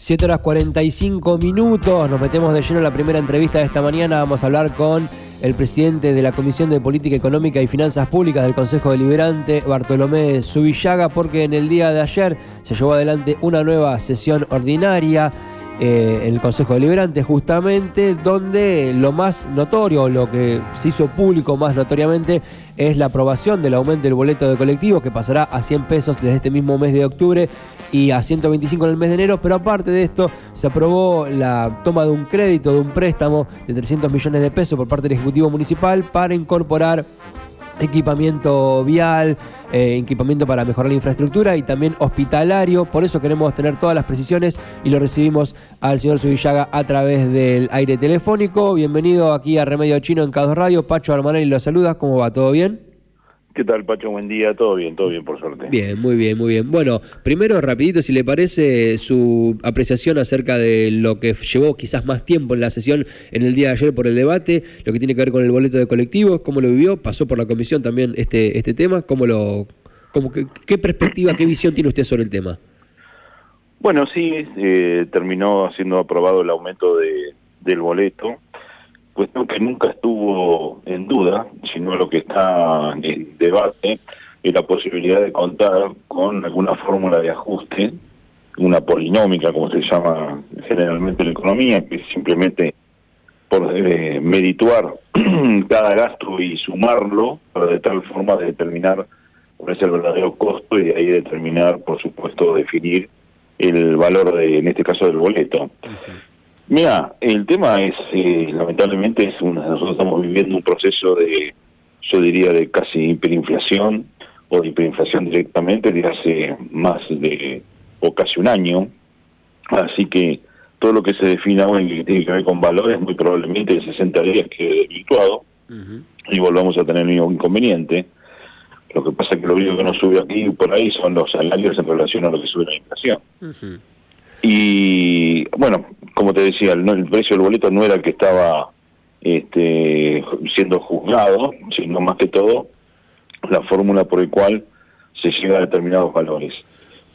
7 horas 45 minutos, nos metemos de lleno en la primera entrevista de esta mañana, vamos a hablar con el presidente de la Comisión de Política Económica y Finanzas Públicas del Consejo Deliberante, Bartolomé Subillaga, porque en el día de ayer se llevó adelante una nueva sesión ordinaria eh, en el Consejo Deliberante, justamente, donde lo más notorio, lo que se hizo público más notoriamente, es la aprobación del aumento del boleto de colectivo, que pasará a 100 pesos desde este mismo mes de octubre y a 125 en el mes de enero, pero aparte de esto se aprobó la toma de un crédito, de un préstamo de 300 millones de pesos por parte del Ejecutivo Municipal para incorporar equipamiento vial, eh, equipamiento para mejorar la infraestructura y también hospitalario. Por eso queremos tener todas las precisiones y lo recibimos al señor Subillaga a través del aire telefónico. Bienvenido aquí a Remedio Chino en Cados Radio. Pacho Armanelli lo saluda. ¿Cómo va? ¿Todo bien? ¿Qué tal, Pacho? Buen día. Todo bien, todo bien, por suerte. Bien, muy bien, muy bien. Bueno, primero, rapidito, si le parece, su apreciación acerca de lo que llevó quizás más tiempo en la sesión en el día de ayer por el debate, lo que tiene que ver con el boleto de colectivos, cómo lo vivió, pasó por la comisión también este, este tema, cómo lo, cómo, qué, perspectiva, qué visión tiene usted sobre el tema. Bueno, sí, eh, terminó siendo aprobado el aumento de, del boleto cuestión que nunca estuvo en duda, sino lo que está en debate es la posibilidad de contar con alguna fórmula de ajuste, una polinómica, como se llama generalmente en la economía, que es simplemente por eh, medituar cada gasto y sumarlo para de tal forma de determinar cuál es el verdadero costo y de ahí determinar, por supuesto, definir el valor, de, en este caso, del boleto. Mira, el tema es, eh, lamentablemente, es nosotros estamos viviendo un proceso de, yo diría, de casi hiperinflación o de hiperinflación directamente de hace más de, o casi un año. Así que todo lo que se defina hoy que tiene que ver con valores, muy probablemente en 60 días quede desvirtuado y volvamos a tener un inconveniente. Lo que pasa es que lo único que nos sube aquí por ahí son los salarios en relación a lo que sube la inflación. Y bueno, como te decía, el, el, precio del boleto no era el que estaba este, siendo juzgado, sino más que todo la fórmula por el cual se llega a determinados valores.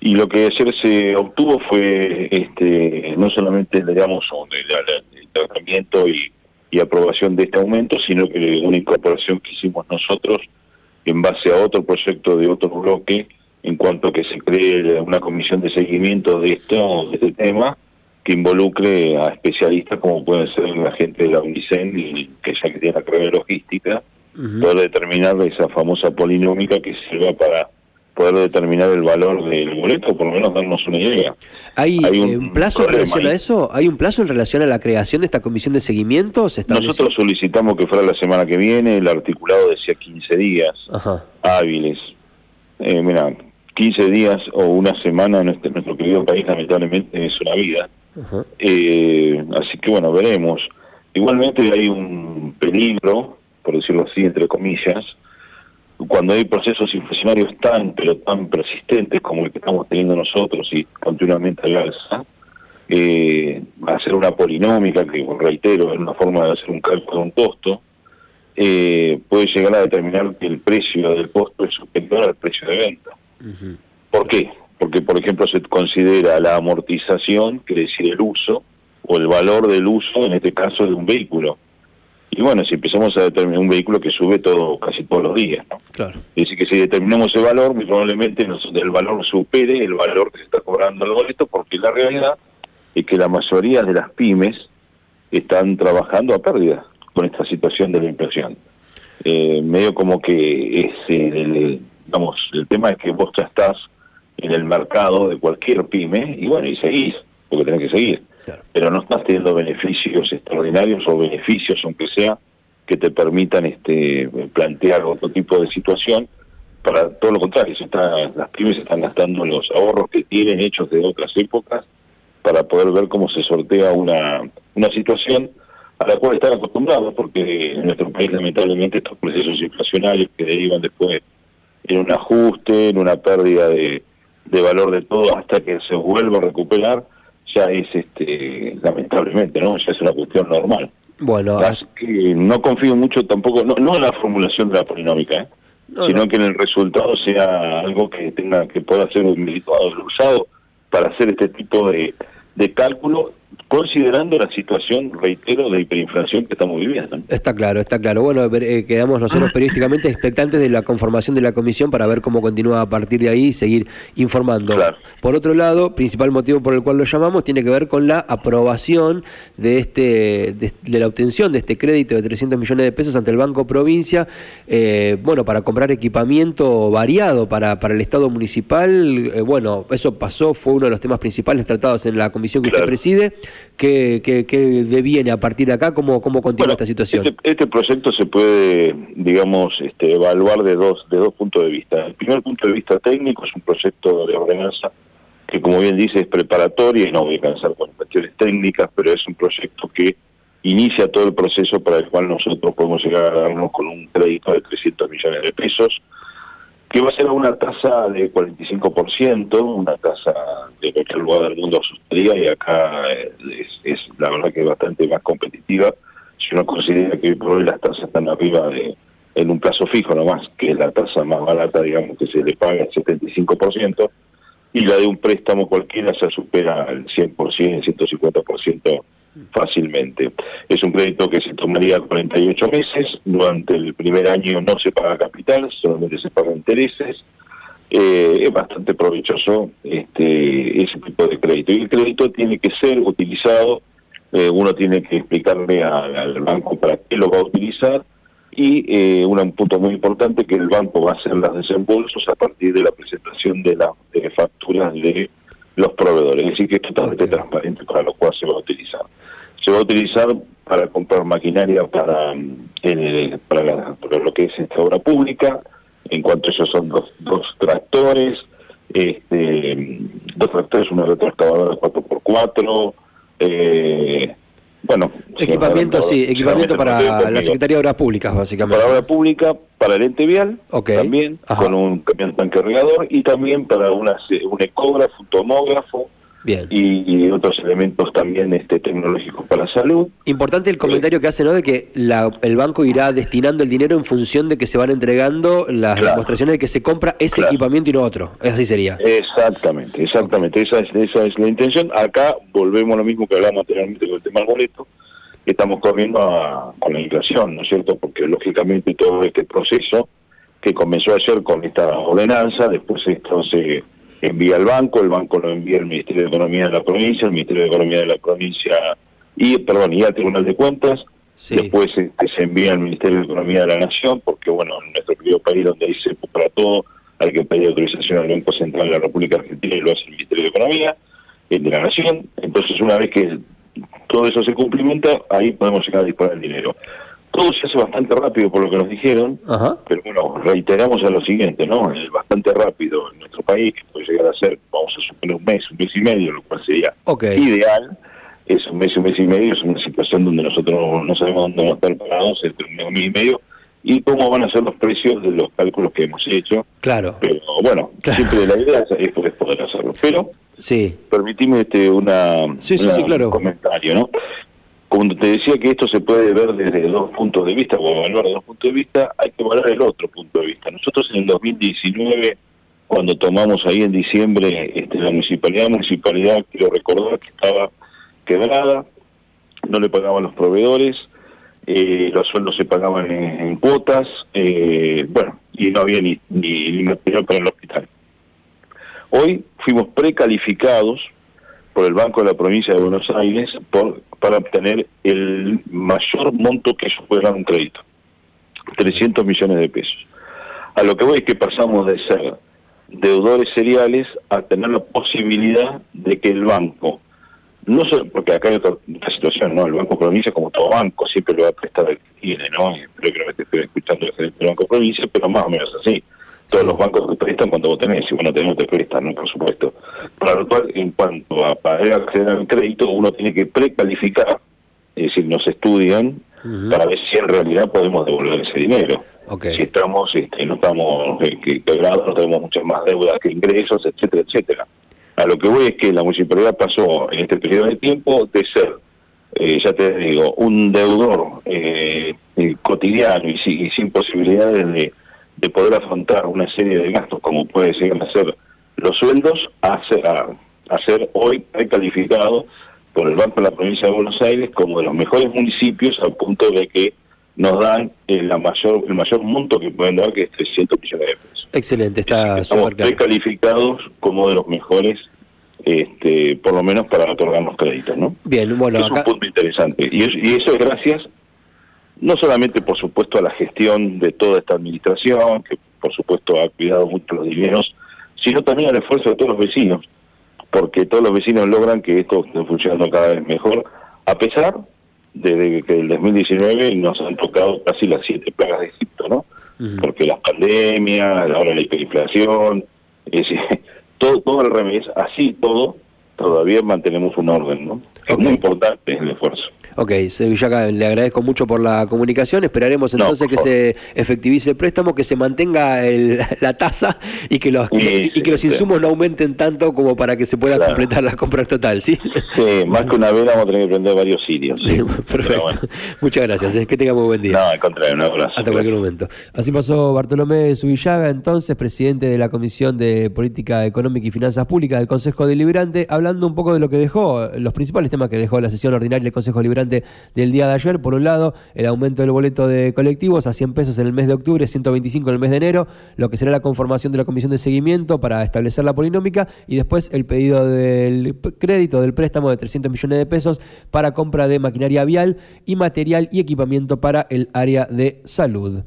Y lo que ayer se obtuvo fue este, no solamente digamos, el, tratamiento y, y aprobación de este aumento, sino que una incorporación que hicimos nosotros en base a otro proyecto de otro bloque en cuanto a que se cree una comisión de seguimiento de esto, de este tema, que involucre a especialistas como pueden ser la gente de la UNICEN, y que ya que tiene la carrera de logística, poder determinar esa famosa polinómica que sirva para poder determinar el valor del boleto, por lo menos darnos una idea. ¿Hay, eh, un, plazo en relación a eso? ¿Hay un plazo en relación a la creación de esta comisión de seguimiento? Nosotros solicitamos que fuera la semana que viene, el articulado decía 15 días hábiles. Eh, mira, 15 días o una semana en este, nuestro querido país lamentablemente es una vida. Eh, así que bueno, veremos. Igualmente hay un peligro, por decirlo así, entre comillas, cuando hay procesos inflacionarios tan, pero tan persistentes como el que estamos teniendo nosotros y continuamente al alza, eh, hacer una polinómica, que reitero, es una forma de hacer un cálculo de un costo, eh, puede llegar a determinar que el precio del costo es superior al precio de venta. ¿Por qué? Porque, por ejemplo, se considera la amortización, quiere decir el uso, o el valor del uso, en este caso, de un vehículo. Y bueno, si empezamos a determinar un vehículo que sube todo casi todos los días, ¿no? Claro. Es decir, que si determinamos el valor, muy probablemente el valor supere el valor que se está cobrando el boleto, porque la realidad es que la mayoría de las pymes están trabajando a pérdida con esta situación de la inflación. Eh, medio como que es el, Vamos, el tema es que vos ya estás en el mercado de cualquier pyme y bueno, y seguís, porque tenés que seguir. Pero no estás teniendo beneficios extraordinarios o beneficios, aunque sea, que te permitan este plantear otro tipo de situación. Para todo lo contrario, se está, las pymes están gastando los ahorros que tienen hechos de otras épocas para poder ver cómo se sortea una, una situación a la cual están acostumbrados, porque en nuestro país lamentablemente estos procesos inflacionarios que derivan después en un ajuste, en una pérdida de, valor de todo hasta que se vuelva a recuperar, ya es este lamentablemente, ¿no? Ya es una cuestión normal. Bueno, Así que no confío mucho tampoco, no, no en la formulación de la polinómica, ¿eh? sino que en el resultado sea algo que tenga que pueda ser utilizado, usado para hacer este tipo de, de cálculo considerando la situación, reitero, de hiperinflación que estamos viviendo. Está claro, está claro. Bueno, eh, quedamos nosotros periódicamente expectantes de la conformación de la comisión para ver cómo continúa a partir de ahí y seguir informando. Por otro lado, principal motivo por el cual lo llamamos tiene que ver con la aprobación de este de, la obtención de este crédito de 300 millones de pesos ante el Banco Provincia, eh, bueno, para comprar equipamiento variado para, para el Estado municipal. Eh, bueno, eso pasó, fue uno de los temas principales tratados en la comisión que usted preside. ¿Qué, qué, qué, deviene a partir de acá? ¿Cómo, cómo continúa esta situación? Este, este, proyecto se puede, digamos, este, evaluar de dos, de dos puntos de vista. El primer punto de vista técnico es un proyecto de ordenanza que, como bien dice, es preparatorio y no voy a cansar con cuestiones técnicas, pero es un proyecto que inicia todo el proceso para el cual nosotros podemos llegar a darnos con un crédito de 300 millones de pesos que va a ser una tasa de 45%, una tasa de cualquier lugar del mundo asustaría y acá es, la verdad que es bastante más competitiva. Si uno considera que por hoy las tasas están arriba de en un plazo fijo nomás, que es la tasa más barata, digamos, que se le paga el 75%, y la de un préstamo cualquiera se supera el 100%, el 150% fácilmente. Es un crédito que se tomaría 48 meses, durante el primer año no se paga capital, solamente se paga intereses. Eh, es bastante provechoso este, ese tipo de crédito. Y el crédito tiene que ser utilizado, eh, uno tiene que explicarle al banco para qué lo va a utilizar y eh, un punto muy importante que el banco va a hacer los desembolsos a partir de la presentación de las facturas de los proveedores. Es decir, que es totalmente transparente para lo cual se va a utilizar se va a utilizar para comprar maquinaria para, eh, para, lo que es esta obra pública, en cuanto a ellos son dos, dos tractores, este, dos tractores, una retroexcavadora 4x4, eh, bueno... Equipamiento, sí, equipamiento para la Secretaría de Obras Públicas, básicamente. Para obra pública, para el ente vial, también, con un camión tanque regador, y también para una, un ecógrafo, un tomógrafo, y, otros elementos también este, tecnológicos para la salud. Importante el comentario que hace, ¿no? De que la, el banco irá destinando el dinero en función de que se van entregando las demostraciones de que se compra ese equipamiento y no otro. Así sería. Exactamente, exactamente. Esa, es, esa es la intención. Acá volvemos a lo mismo que hablamos anteriormente con el tema del boleto. Estamos corriendo con la inflación, ¿no es cierto? Porque lógicamente todo este proceso que comenzó ayer con esta ordenanza, después esto se envía al banco, el banco lo envía al Ministerio de Economía de la provincia, el Ministerio de Economía de la provincia, y perdón, y al Tribunal de Cuentas, después este, se envía al Ministerio de Economía de la Nación, porque bueno, en nuestro querido país donde dice para todo, hay que pedir autorización al Banco Central de la República Argentina y lo hace el Ministerio de Economía de la Nación, entonces una vez que todo eso se cumplimenta, ahí podemos llegar a disponer el dinero. Todo se hace bastante rápido por lo que nos dijeron, pero bueno, reiteramos a lo siguiente, ¿no? Es bastante rápido en nuestro país, que puede llegar a ser, vamos a suponer un mes, un mes y medio, lo cual sería ideal. Es un mes, un mes y medio, es una situación donde nosotros no sabemos dónde vamos a estar parados entre un mes y medio y cómo van a ser los precios de los cálculos que hemos hecho. Claro. Pero bueno, siempre la idea es, poder hacerlo. Pero, sí. permitime este, una, sí, sí, claro. un comentario, ¿no? Como te decía que esto se puede ver desde dos puntos de vista, o evaluar de dos puntos de vista, hay que evaluar el otro punto de vista. Nosotros en el 2019, cuando tomamos ahí en diciembre este, la municipalidad, municipalidad, quiero recordar que estaba quebrada, no le pagaban los proveedores, eh, los sueldos se pagaban en, cuotas, eh, bueno, y no había ni, ni material para el hospital. Hoy fuimos precalificados por el Banco de la Provincia de Buenos Aires por, para obtener el mayor monto que ellos pueden dar un crédito, 300 millones de pesos. A lo que voy es que pasamos de ser deudores seriales a tener la posibilidad de que el banco, no solo, porque acá hay otra, situación, ¿no? El Banco Provincia, como todo banco, siempre le va a prestar el que ¿no? Espero que esté escuchando el Banco Provincia, pero más o menos así todos los bancos te prestan cuando vos tenés, y bueno, tenemos te prestan, ¿no? por supuesto. Para lo cual, en cuanto a poder acceder al crédito, uno tiene que precalificar, es decir, nos estudian para ver si en realidad podemos devolver ese dinero. Si estamos, este, no estamos eh, quebrados, no tenemos muchas más deudas que ingresos, etcétera, etcétera. A lo que voy es que la municipalidad pasó en este periodo de tiempo de ser, eh, ya te digo, un deudor eh, cotidiano y sin posibilidades de poder afrontar una serie de gastos como puede ser hacer los sueldos a, a ser hoy recalificado por el Banco de la Provincia de Buenos Aires como de los mejores municipios al punto de que nos dan el, eh, mayor, el mayor monto que pueden dar, que es 300 millones de pesos. Excelente, está Estamos recalificados como de los mejores, este, por lo menos para otorgarnos créditos, ¿no? Bien, bueno, es un punto interesante. Y, y eso es gracias, no solamente, por supuesto, a la gestión de toda esta administración, que por supuesto ha cuidado mucho los dineros, sino también al esfuerzo de todos los vecinos, porque todos los vecinos logran que esto esté funcionando cada vez mejor, a pesar de que el 2019 nos han tocado casi las siete plagas de Egipto, ¿no? Porque las pandemias, ahora la hiperinflación, es, todo, todo al revés, así todo, todavía mantenemos un orden, ¿no? Es muy importante el esfuerzo. Ok, Sevillaca, le agradezco mucho por la comunicación. Esperaremos entonces que se efectivice el préstamo, que se mantenga la tasa y que los, y, que los insumos no aumenten tanto como para que se pueda completar la compra total, ¿sí? Sí, más que una vez vamos a tener que prender varios sitios. Perfecto. Muchas gracias. ¿eh? Que tenga muy buen día. No, al contrario, un abrazo. Hasta cualquier momento. Así pasó Bartolomé Subillaga, entonces presidente de la Comisión de Política Económica y Finanzas Públicas del Consejo Deliberante, hablando un poco de lo que dejó, los principales temas que dejó la sesión ordinaria del Consejo Deliberante del día de ayer. Por un lado, el aumento del boleto de colectivos a 100 pesos en el mes de octubre, 125 en el mes de enero, lo que será la conformación de la comisión de seguimiento para establecer la polinómica y después el pedido del crédito del préstamo de 300 millones de pesos para compra de maquinaria vial y material y equipamiento para el área de salud.